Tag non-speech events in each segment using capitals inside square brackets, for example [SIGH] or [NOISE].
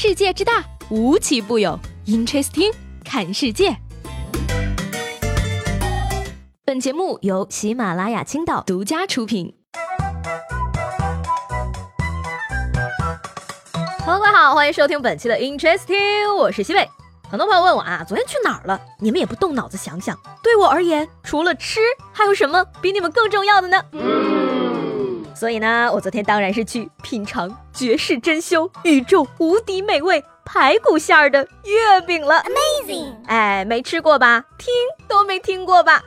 世界之大，无奇不有。Interesting，看世界。本节目由喜马拉雅青岛独家出品。Hello，各位好，欢迎收听本期的 Interesting，我是西贝。很多朋友问我啊，昨天去哪儿了？你们也不动脑子想想，对我而言，除了吃，还有什么比你们更重要的呢？所以呢，我昨天当然是去品尝绝世珍馐、宇宙无敌美味排骨馅儿的月饼了。Amazing！哎，没吃过吧？听都没听过吧？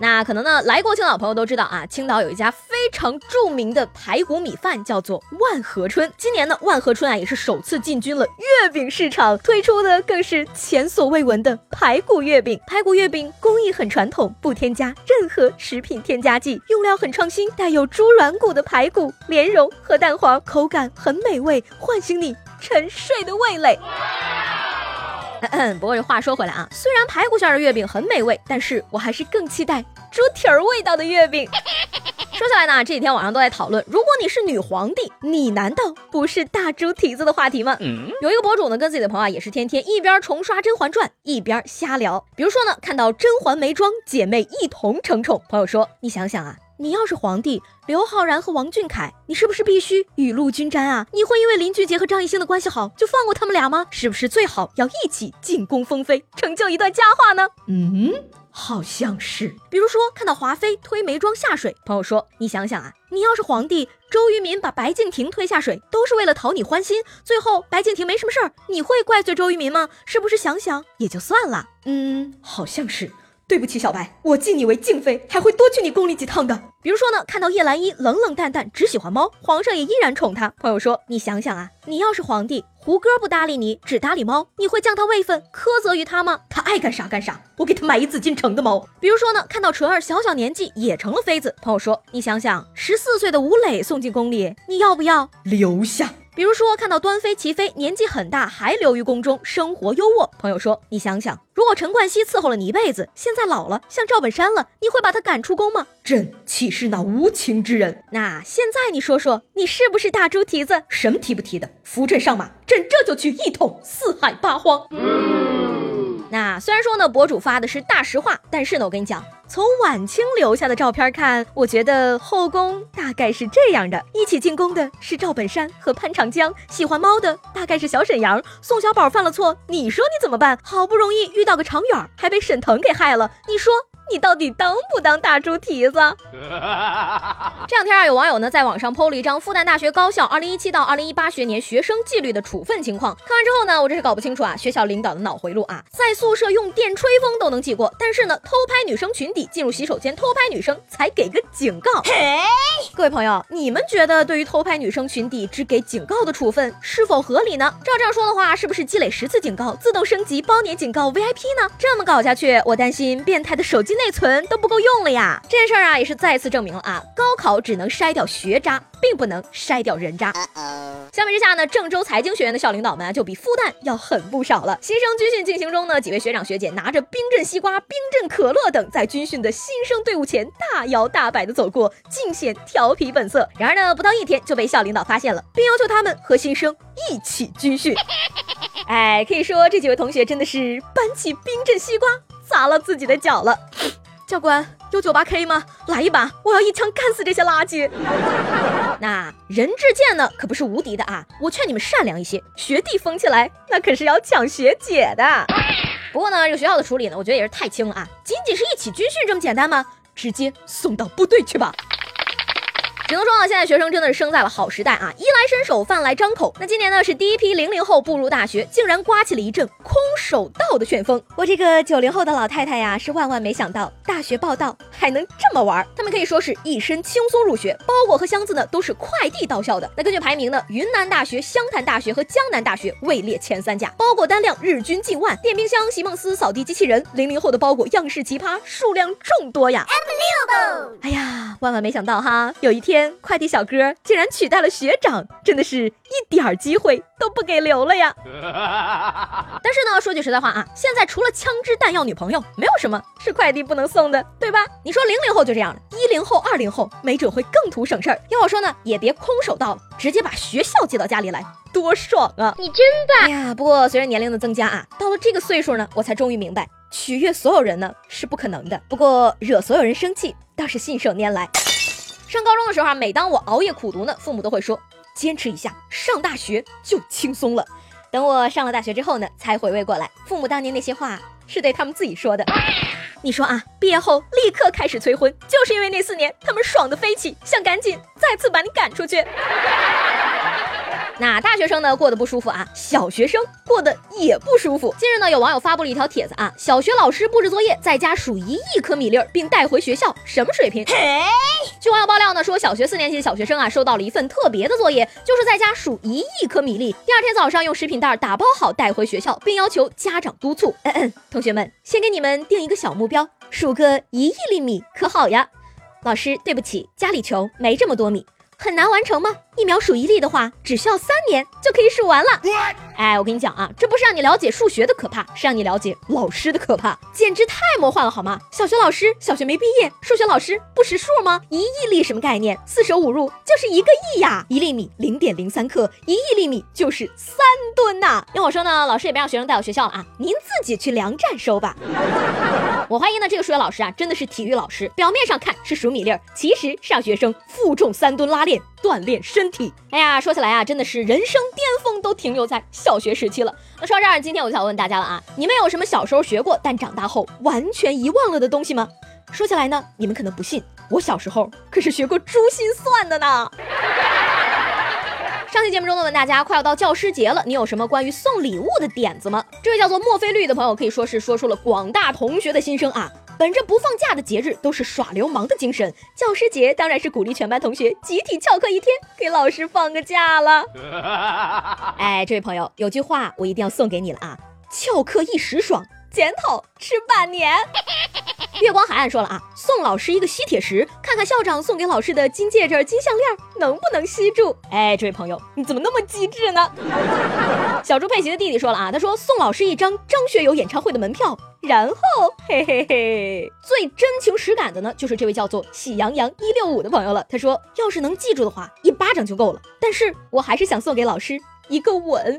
那可能呢，来过青岛朋友都知道啊，青岛有一家非常著名的排骨米饭，叫做万和春。今年呢，万和春啊也是首次进军了月饼市场，推出的更是前所未闻的排骨月饼。排骨月饼工艺很传统，不添加任何食品添加剂，用料很创新，带有猪软骨的排骨、莲蓉和蛋黄，口感很美味，唤醒你沉睡的味蕾。[CLEARS THROAT] 不过这话说回来啊，虽然排骨馅的月饼很美味，但是我还是更期待猪蹄儿味道的月饼。[LAUGHS] 说起来呢，这几天网上都在讨论，如果你是女皇帝，你难道不是大猪蹄子的话题吗？有一个博主呢，跟自己的朋友啊，也是天天一边重刷《甄嬛传》，一边瞎聊。比如说呢，看到甄嬛眉庄，姐妹一同承宠。朋友说，你想想啊。你要是皇帝，刘昊然和王俊凯，你是不是必须雨露均沾啊？你会因为林俊杰和张艺兴的关系好就放过他们俩吗？是不是最好要一起进宫封妃，成就一段佳话呢？嗯，好像是。比如说看到华妃推眉庄下水，朋友说，你想想啊，你要是皇帝，周渝民把白敬亭推下水，都是为了讨你欢心，最后白敬亭没什么事儿，你会怪罪周渝民吗？是不是想想也就算了？嗯，好像是。对不起，小白，我敬你为敬妃，还会多去你宫里几趟的。比如说呢，看到叶澜依冷冷淡淡，只喜欢猫，皇上也依然宠她。朋友说，你想想啊，你要是皇帝，胡歌不搭理你，只搭理猫，你会降他位分，苛责于他吗？他爱干啥干啥，我给他买一紫禁城的猫。比如说呢，看到纯儿小小年纪也成了妃子，朋友说，你想想，十四岁的吴磊送进宫里，你要不要留下？比如说，看到端妃、齐妃年纪很大还留于宫中，生活优渥。朋友说：“你想想，如果陈冠希伺候了你一辈子，现在老了像赵本山了，你会把他赶出宫吗？”朕岂是那无情之人？那现在你说说，你是不是大猪蹄子？什么提不提的？扶朕上马，朕这就去一统四海八荒。那虽然说呢，博主发的是大实话，但是呢，我跟你讲，从晚清留下的照片看，我觉得后宫大概是这样的：一起进宫的是赵本山和潘长江，喜欢猫的大概是小沈阳，宋小宝犯了错，你说你怎么办？好不容易遇到个长远，还被沈腾给害了，你说？你到底当不当大猪蹄子？[LAUGHS] 这两天啊，有网友呢在网上 PO 了一张复旦大学高校2017到2018学年学生纪律的处分情况。看完之后呢，我真是搞不清楚啊，学校领导的脑回路啊，在宿舍用电吹风都能记过，但是呢，偷拍女生裙底进入洗手间偷拍女生才给个警告。嘿 [LAUGHS] 各位朋友，你们觉得对于偷拍女生裙底只给警告的处分是否合理呢？照这样说的话，是不是积累十次警告自动升级包年警告 VIP 呢？这么搞下去，我担心变态的手机内存都不够用了呀！这件事儿啊，也是再次证明了啊，高考只能筛掉学渣，并不能筛掉人渣。相比之下呢，郑州财经学院的校领导们就比复旦要狠不少了。新生军训进行中呢，几位学长学姐拿着冰镇西瓜、冰镇可乐等，在军训的新生队伍前大摇大摆的走过，尽显调皮本色。然而呢，不到一天就被校领导发现了，并要求他们和新生一起军训。[LAUGHS] 哎，可以说这几位同学真的是搬起冰镇西瓜砸了自己的脚了。教官有九八 K 吗？来一把，我要一枪干死这些垃圾。[LAUGHS] 那人质剑呢，可不是无敌的啊！我劝你们善良一些，学弟疯起来那可是要抢学姐的。不过呢，这个学校的处理呢，我觉得也是太轻了啊！仅仅是一起军训这么简单吗？直接送到部队去吧。只能说啊，现在学生真的是生在了好时代啊！衣来伸手，饭来张口。那今年呢，是第一批零零后步入大学，竟然刮起了一阵空手道的旋风。我这个九零后的老太太呀，是万万没想到大学报道还能这么玩。他们可以说是一身轻松入学，包裹和箱子呢都是快递到校的。那根据排名呢，云南大学、湘潭大学和江南大学位列前三甲，包裹单量日均近万。电冰箱、席梦思、扫地机器人，零零后的包裹样式奇葩，数量众多呀！哎呀，万万没想到哈，有一天。天快递小哥竟然取代了学长，真的是一点儿机会都不给留了呀！[LAUGHS] 但是呢，说句实在话啊，现在除了枪支弹药、女朋友，没有什么是快递不能送的，对吧？你说零零后就这样了，一零后、二零后没准会更图省事儿。要我说呢，也别空手到了，直接把学校接到家里来，多爽啊！你真棒！哎呀，不过随着年龄的增加啊，到了这个岁数呢，我才终于明白，取悦所有人呢是不可能的。不过惹所有人生气倒是信手拈来。上高中的时候啊，每当我熬夜苦读呢，父母都会说坚持一下，上大学就轻松了。等我上了大学之后呢，才回味过来，父母当年那些话是对他们自己说的。你说啊，毕业后立刻开始催婚，就是因为那四年他们爽的飞起，想赶紧再次把你赶出去。那大学生呢过得不舒服啊，小学生过得也不舒服。近日呢，有网友发布了一条帖子啊，小学老师布置作业在家数一亿颗米粒儿，并带回学校，什么水平？据网友爆料呢，说小学四年级的小学生啊，收到了一份特别的作业，就是在家数一亿颗米粒，第二天早上用食品袋打包好带回学校，并要求家长督促。嗯嗯，同学们，先给你们定一个小目标，数个一亿粒米，可好呀？老师，对不起，家里穷，没这么多米。很难完成吗？一秒数一粒的话，只需要三年就可以数完了。哎，我跟你讲啊，这不是让你了解数学的可怕，是让你了解老师的可怕，简直太魔幻了，好吗？小学老师，小学没毕业，数学老师不识数吗？一亿粒什么概念？四舍五入就是一个亿呀！一粒米零点零三克，一亿粒米就是三吨呐！要我说呢，老师也别让学生带到学校了啊，您自己去粮站收吧。[LAUGHS] 我怀疑呢，这个数学老师啊，真的是体育老师，表面上看是数米粒儿，其实是让学生负重三吨拉练，锻炼身体。哎呀，说起来啊，真的是人生巅峰都停留在小学时期了。那说到这儿，今天我就想问大家了啊，你们有什么小时候学过但长大后完全遗忘了的东西吗？说起来呢，你们可能不信，我小时候可是学过珠心算的呢。上期节目中呢，问大家快要到教师节了，你有什么关于送礼物的点子吗？这位叫做墨菲绿的朋友可以说是说出了广大同学的心声啊！本着不放假的节日都是耍流氓的精神，教师节当然是鼓励全班同学集体翘课一天，给老师放个假了。[LAUGHS] 哎，这位朋友，有句话我一定要送给你了啊！翘课一时爽，检讨吃半年。[LAUGHS] 月光海岸说了啊，送老师一个吸铁石，看看校长送给老师的金戒指、金项链能不能吸住。哎，这位朋友，你怎么那么机智呢？[LAUGHS] 小猪佩奇的弟弟说了啊，他说送老师一张张学友演唱会的门票，然后嘿嘿嘿，最真情实感的呢，就是这位叫做喜羊羊一六五的朋友了。他说，要是能记住的话，一巴掌就够了。但是我还是想送给老师一个吻。